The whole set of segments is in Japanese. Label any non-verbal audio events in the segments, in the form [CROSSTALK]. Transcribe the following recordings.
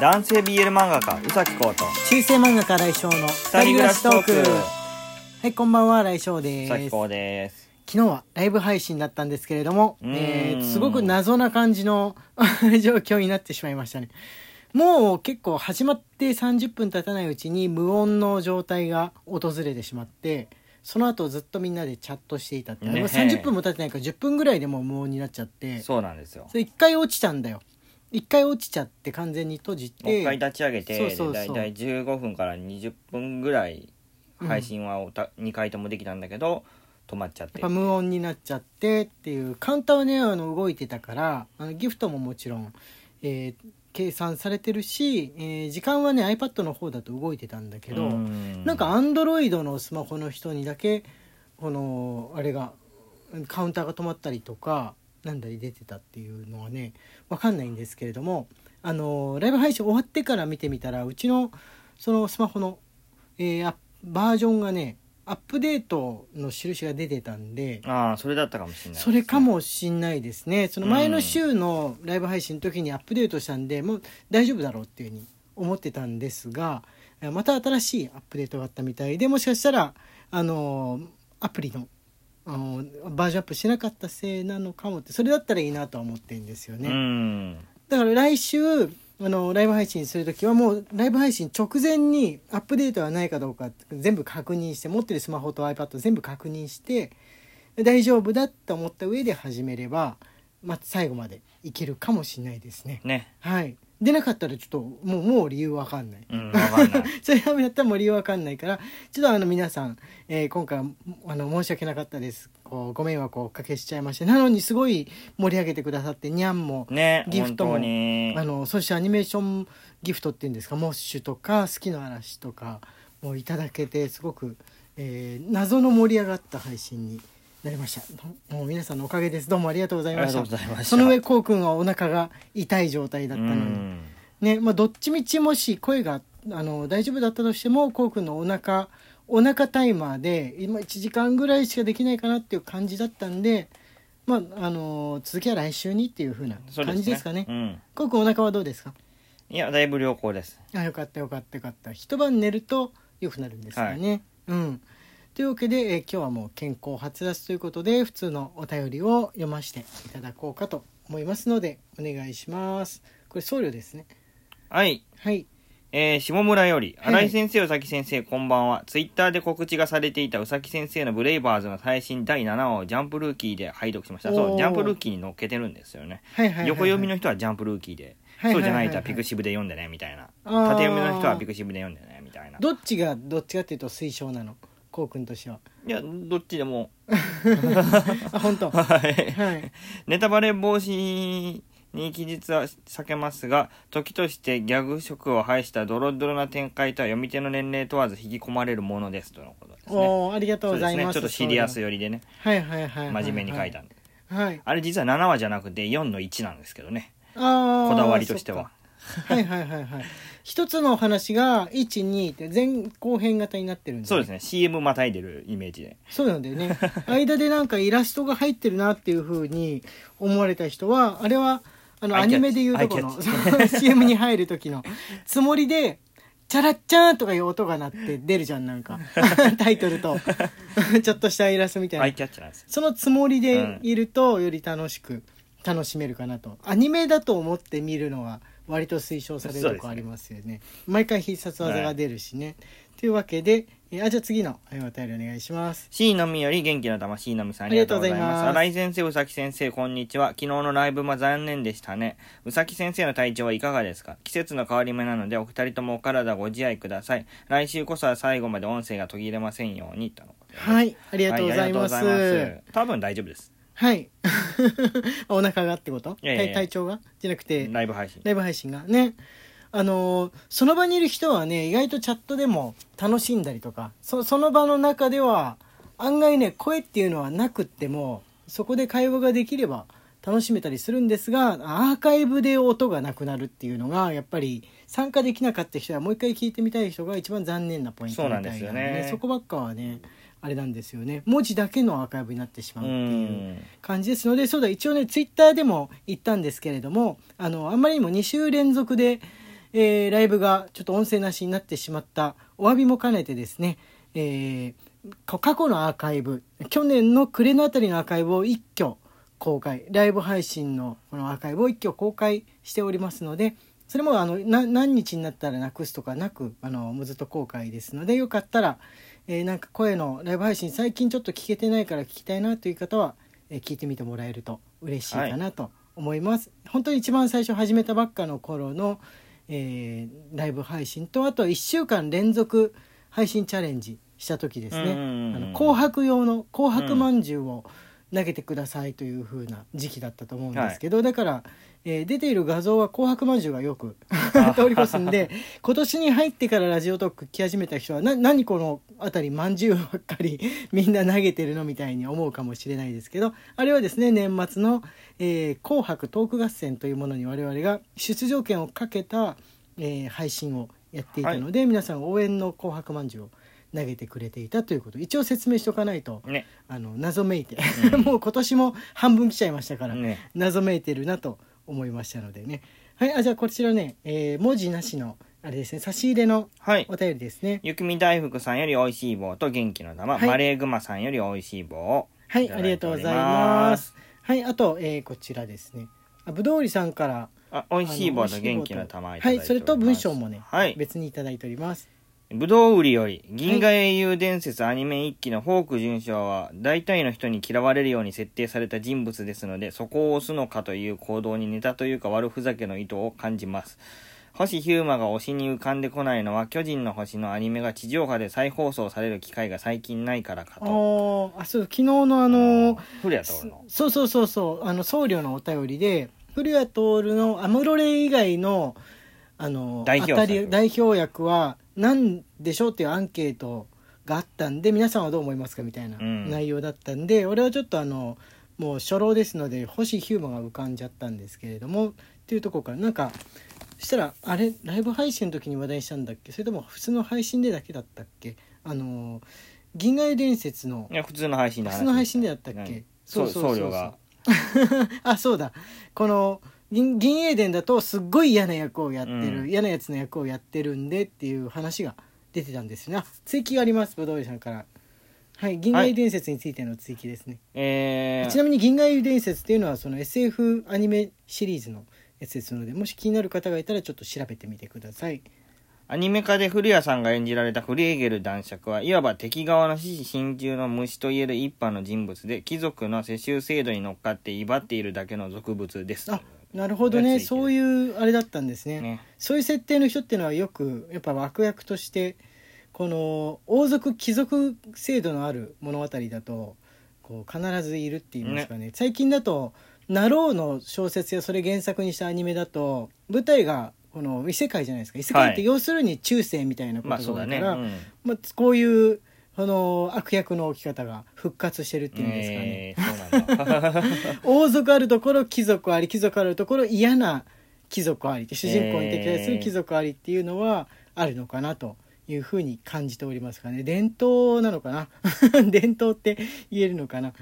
男性 BL 漫画家宇崎浩と中世漫画家来翔の二人暮らしトーク。はいこんばんは来翔です。宇崎浩です。昨日はライブ配信だったんですけれども、うーん。えーすごく謎な感じの [LAUGHS] 状況になってしまいましたね。もう結構始まって30分経たないうちに無音の状態が訪れてしまってその後ずっとみんなでチャットしていたって、ね。もう30分も経ってないから10分ぐらいでもう無音になっちゃって。そうなんですよ。それ一回落ちたんだよ一回落ちちゃって完全に閉じてもう一回立ち上げてそうそうそう。だいたい15分から20分ぐらい配信はおた、2回ともできたんだけど止まっちゃって。やっぱ無音になっちゃってっていうカウンターはねあの動いてたからあのギフトももちろん、えー計算されてるし、えー時間はね iPad の方だと動いてたんだけど、うん。なんか Android のスマホの人にだけこのあれがカウンターが止まったりとかなんだり出てたっていうのはねわかんないんですけれどもあのライブ配信終わってから見てみたらうちのそのスマホの、えーバージョンがねアップデートの印が出てたんでああそれだったかもしれないですそれかもしんないですね。その前の週のライブ配信の時にアップデートしたんでもう大丈夫だろうっていうふうに思ってたんですがえまた新しいアップデートがあったみたいでもしかしたらあのアプリのあのバージョンアップしなかったせいなのかもってそれだったらいいなとは思ってるんですよね。うんだから来週あのライブ配信する時はもうライブ配信直前にアップデートはないかどうか全部確認して持ってるスマホと iPad 全部確認して大丈夫だと思った上で始めれば、まあ、最後までいけるかもしれないですね。ねはい出なかったらちょっともうもう理由わかんない。うん分かんない。[LAUGHS] それダメだったらもう理由わかんないからちょっとあの皆さん、えー今回はあの申し訳なかったです。こうご迷惑をおかけしちゃいまして。なのにすごい盛り上げてくださってにゃんもねギフトもあのそしてアニメーションギフトっていうんですか？モッシュとか好きの嵐とかもういただけてすごく、えー謎の盛り上がった配信になりました。もう皆さんのおかげです。どうもありがとうございました。その上こうくんはお腹が痛い状態だったのに、うん。ねまあどっちみちもし声があの大丈夫だったとしてもこうくんのお腹お腹タイマーで今1時間ぐらいしかできないかなっていう感じだったんでまああの続きは来週にっていう風なそう感じですかね。うん。こうくんお腹はどうですか？いやだいぶ良好です。あよかったよかったよかった。一晩寝ると良くなるんですよね、うんというわけで、えー今日はもう健康発達ということで普通のお便りを読ませていただこうかと思いますのでお願いしますこれ僧侶ですねはいはいえー、下村より、はい新井先生、宇崎先生、こんばんは。ツイッターで告知がされていた宇崎先生のブレイバーズの最新第7話をジャンプルーキーで拝読しました。そう、ジャンプルーキーに載っけてるんですよね。はいはいはいはい横読みの人はジャンプルーキーで、はいはいはいはいそうじゃない人はピクシブで読んでね、みたいな。縦読みの人はピクシブで読んでね、みたいな。どっちがどっちかっていうと推奨なの？こうくんとしてはいや、どっちでも。[LAUGHS] あ本当 [LAUGHS] はい。はいネタバレ防止に記述は避けますが、時としてギャグ色を排したドロドロな展開とは読み手の年齢問わず引き込まれるものですとのことですね。おーありがとうそうですね。ございますちょっとシリアス寄りでね、はいはいはいはいはい真面目に書いたんで。はいあれ実は7話じゃなくて4の1なんですけどね。あーこだわりとしては。そっかはいはいはいはい一つのお話が12って前後編型になってるんでそうですね。CM またいでるイメージで。そうなんだよね。[LAUGHS] 間でなんかイラストが入ってるなっていうふうに思われた人はあれはあのアニメでいうとこの CM [LAUGHS] に入る時のつもりでチャラッチャーンとかいう音が鳴って出るじゃんなんか。[LAUGHS] タイトルと。ちょっとしたイラストみたいな。アイキャッチなんですよ。そのつもりでいるとより楽しく楽しめるかなと。アニメだと思って見るのは割と推奨されるとこありますよね毎回必殺技が出るしね、というわけでえあじゃあ次のえお便りお願いします C のみより元気の玉 C のみさんありがとうございます。新井先生、宇崎先生、こんにちは。昨日のライブも残念でしたね。宇崎先生の体調はいかがですか？季節の変わり目なので、お二人ともお体ご自愛ください。来週こそは最後まで音声が途切れませんように。とのはいありがとうございます,、はありがとうございます多分大丈夫です。はい。[LAUGHS] お腹がってこと？いやいやいや。体体調が？じゃなくて？ライブ配信。ライブ配信がね。あのーその場にいる人はね意外とチャットでも楽しんだりとかそその場の中では案外ね声っていうのはなくってもそこで会話ができれば楽しめたりするんですがアーカイブで音がなくなるっていうのがやっぱり参加できなかった人はもう一回聞いてみたい人が一番残念なポイントみたいそうなんですよね。そこばっかはねあれなんですよね文字だけのアーカイブになってしまううっていう。ん。感じですのでそうだ一応ねツイッターでも言ったんですけれどもあのあんまりにも2週連続で、えーライブがちょっと音声なしになってしまったお詫びも兼ねてですね、えーか過去のアーカイブ去年の暮れのあたりのアーカイブを一挙公開ライブ配信のこのアーカイブを一挙公開しておりますのでそれもあのな何日になったらなくすとかなくあのもうずっと公開ですのでよかったら、えーなんか声のライブ配信最近ちょっと聞けてないから聞きたいなという方は、えー聞いてみてもらえると嬉しいかなと思います、本当に一番最初始めたばっかの頃の、えーライブ配信とあと1週間連続配信チャレンジした時ですね、うんうんうん。あの紅白用の紅白まんじゅうを投げてくださいという風な時期だったと思うんですけど、だから、えー出ている画像は紅白まんじゅうがよく [LAUGHS] 通り越すんで今年に入ってからラジオトーク来始めた人はな何この辺りまんじゅうばっかり [LAUGHS] みんな投げてるのみたいに思うかもしれないですけどあれはですね年末の、えー紅白トーク合戦」というものに我々が出場権をかけた、えー配信をやっていたので、皆さん応援の紅白まんじゅうを投げてくれていたということ。一応説明しておかないとね。あの謎めいて、[LAUGHS] もう今年も半分来ちゃいましたから、ね。謎めいてるなと思いましたのでね。はいあじゃあこちらね、えー文字なしのあれですね。差し入れのはい。お便りですね。ゆくみ大福さんよりおいしい棒と元気の玉、はい。マレーグマさんよりおいしい棒。をはいありがとうございます。はいあと、えーこちらですね。あぶどうりさんからあおいしい棒と元気の玉はいそれと文章もね、はい。別にいただいておりますぶどう売りより銀河英雄伝説アニメ一期のフォーク准将は大体の人に嫌われるように設定された人物ですのでそこを押すのかという行動にネタというか悪ふざけの意図を感じます。星ヒューマが推しに浮かんでこないのは巨人の星のアニメが地上波で再放送される機会が最近ないからかあとーあそう昨日のあの古谷徹の。そうそうそうそうあの僧侶のお便りで古谷徹のアムロレイ以外のあの代表代表役は何でしょうっていうアンケートがあったんで皆さんはどう思いますかみたいなうん。内容だったんで、俺はちょっとあのもう初老ですので星ヒューマが浮かんじゃったんですけれどもっていうところからなんかそしたらあれライブ配信の時に話題にしたんだっけ？それとも普通の配信でだけだったっけ？あの銀河伝説のいや普通の配信で話。普通の配信でだったっけ、うん。そう。僧侶が。[LAUGHS] あそうだ。この銀銀英伝だとすっごい嫌な役をやってる、うん。嫌なやつの役をやってるんでっていう話が出てたんですよね。あ追記がありますぶどうりさんから。はい銀河英伝説についての追記ですね、えー、ちなみに銀河英伝説っていうのはその SF アニメシリーズのやつですのでもし気になる方がいたらちょっと調べてみてください。アニメ化で古谷さんが演じられたフリーゲル男爵はいわば敵側の獅子心中の虫といえる一般の人物で貴族の世襲制度に乗っかって威張っているだけの俗物です。あなるほどね。そうういうあれだったんですね。ね。そういう設定の人っていうのはよくやっぱ悪役としてこの王族貴族制度のある物語だとこう必ずいるって言いますかね。最近だと「ナロー」の小説やそれ原作にしたアニメだと舞台がこの異世界じゃないですか。異世界ってはい。要するに中世みたいなこまあそうとが多いから、だね、まあこういうこの悪役の置き方が復活してるっていうんですかね、えーそうなんだ。[LAUGHS] 王族あるところ貴族あり貴族あるところ嫌な貴族ありって主人公に敵対する貴族ありっていうのはあるのかなというふうに感じておりますかね。伝統なのかな？[LAUGHS] 伝統って言えるのかな？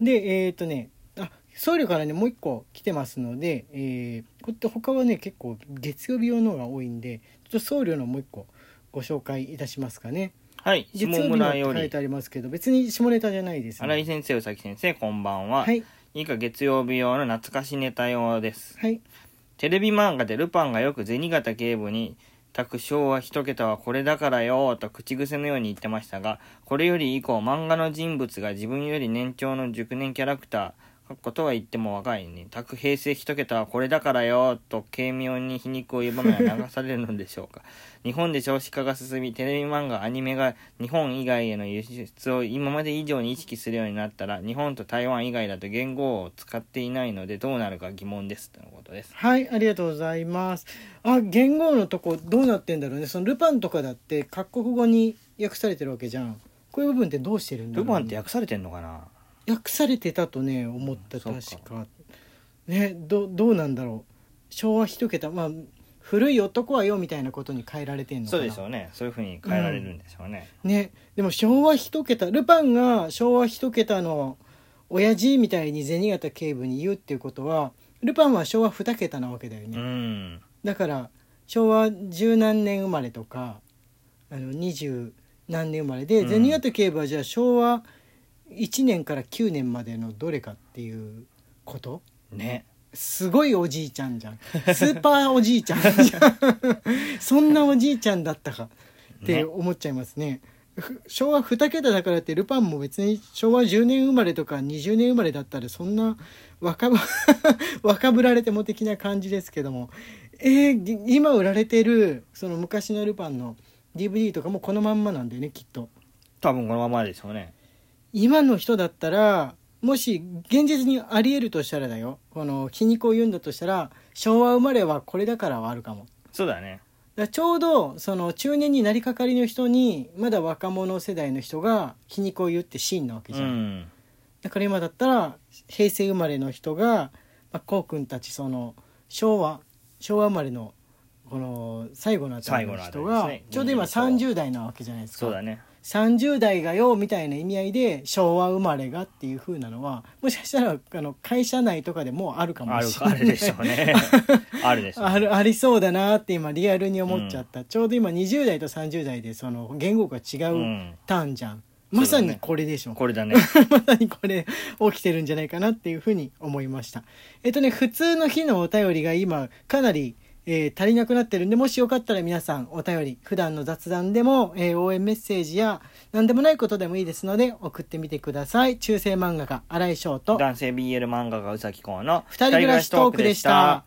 でえっ、とねあ僧侶からねもう一個来てますので、えーこって他はね結構月曜日用のが多いんでちょっと僧侶のもう一個ご紹介いたしますかねはい下月曜日の書いてありますけど別に下ネタじゃないです新井先生宇崎先生こんばんは、はい。以下月曜日用の懐かしネタ用です。はい。テレビ漫画でルパンがよく銭形警部に「託昭和一桁はこれだからよ」と口癖のように言ってましたがこれより以降漫画の人物が自分より年長の熟年キャラクターことは言っても若いに「託平成一桁はこれだからよ」と軽妙に皮肉を言う場面は流されるのでしょうか [LAUGHS] 日本で少子化が進みテレビ漫画アニメが日本以外への輸出を今まで以上に意識するようになったら日本と台湾以外だと言語を使っていないのでどうなるか疑問ですとのことですはい、ありがとうございます。あ、言語のとこどうなってんだろうね。そのルパンとかだって各国語に訳されてるわけじゃん。こういう部分ってどうしてるんだろう、ルパンって訳されてんのかな？訳されてたとね思ったうん確か。ね、どどうなんだろう。昭和一桁まあ古い男はよみたいなことに変えられてんのかな。そうでしょうねそういうふうに変えられるんでしょうね、ね、でも昭和一桁ルパンが昭和一桁の親父みたいに銭形警部に言うっていうことはルパンは昭和二桁なわけだよね。うんだから昭和十何年生まれとかあの二十何年生まれで、うん銭形警部はじゃあ昭和1年から9年までのどれかっていうこと？ね。すごいおじいちゃんじゃん。スーパーおじいちゃんじゃん。[LAUGHS] そんなおじいちゃんだったか。ってね思っちゃいますね。ふ昭和2桁だからってルパンも別に昭和10年生まれとか20年生まれだったらそんな若ぶ [LAUGHS] 若ぶられても的な感じですけども。えーぎ今売られてるその昔のルパンの DVD とかもこのまんまなんだよねきっと。多分このままですよね今の人だったらもし現実にありえるとしたらだよ。この皮肉を言うんだとしたら昭和生まれはこれだからはあるかも。そうだね。だちょうどその中年になりかかりの人にまだ若者世代の人が皮肉を言うってシーンなわけうじゃん、ん。だから今だったら平成生まれの人が、まあ、こうくんたちその昭和昭和生まれのこの最後のあたりの人が、ちょうど今そう30代なわけじゃないですか。そうだね30代がよみたいな意味合いで昭和生まれがっていう風なのはもしかしたらあの会社内とかでもあるかもしれない。あるでしょうね。[LAUGHS] あるでしょうね。あるありそうだなって今リアルに思っちゃった、ちょうど今20代と30代でその言語が違ううんターンじゃん、まさにこれでしょ、これだね。[LAUGHS] まさにこれ起きてるんじゃないかなっていうふうに思いました。えっとね普通の日のお便りが今かなり、えー足りなくなってるんでもしよかったら皆さんお便り普段の雑談でも、えー応援メッセージや何でもないことでもいいですので送ってみてください。中世漫画家新井翔と男性 BL 漫画家うさきこうの二人暮らしトークでした。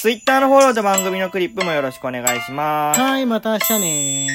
ツイッターのフォローと番組のクリップもよろしくお願いします。はいまた明日ね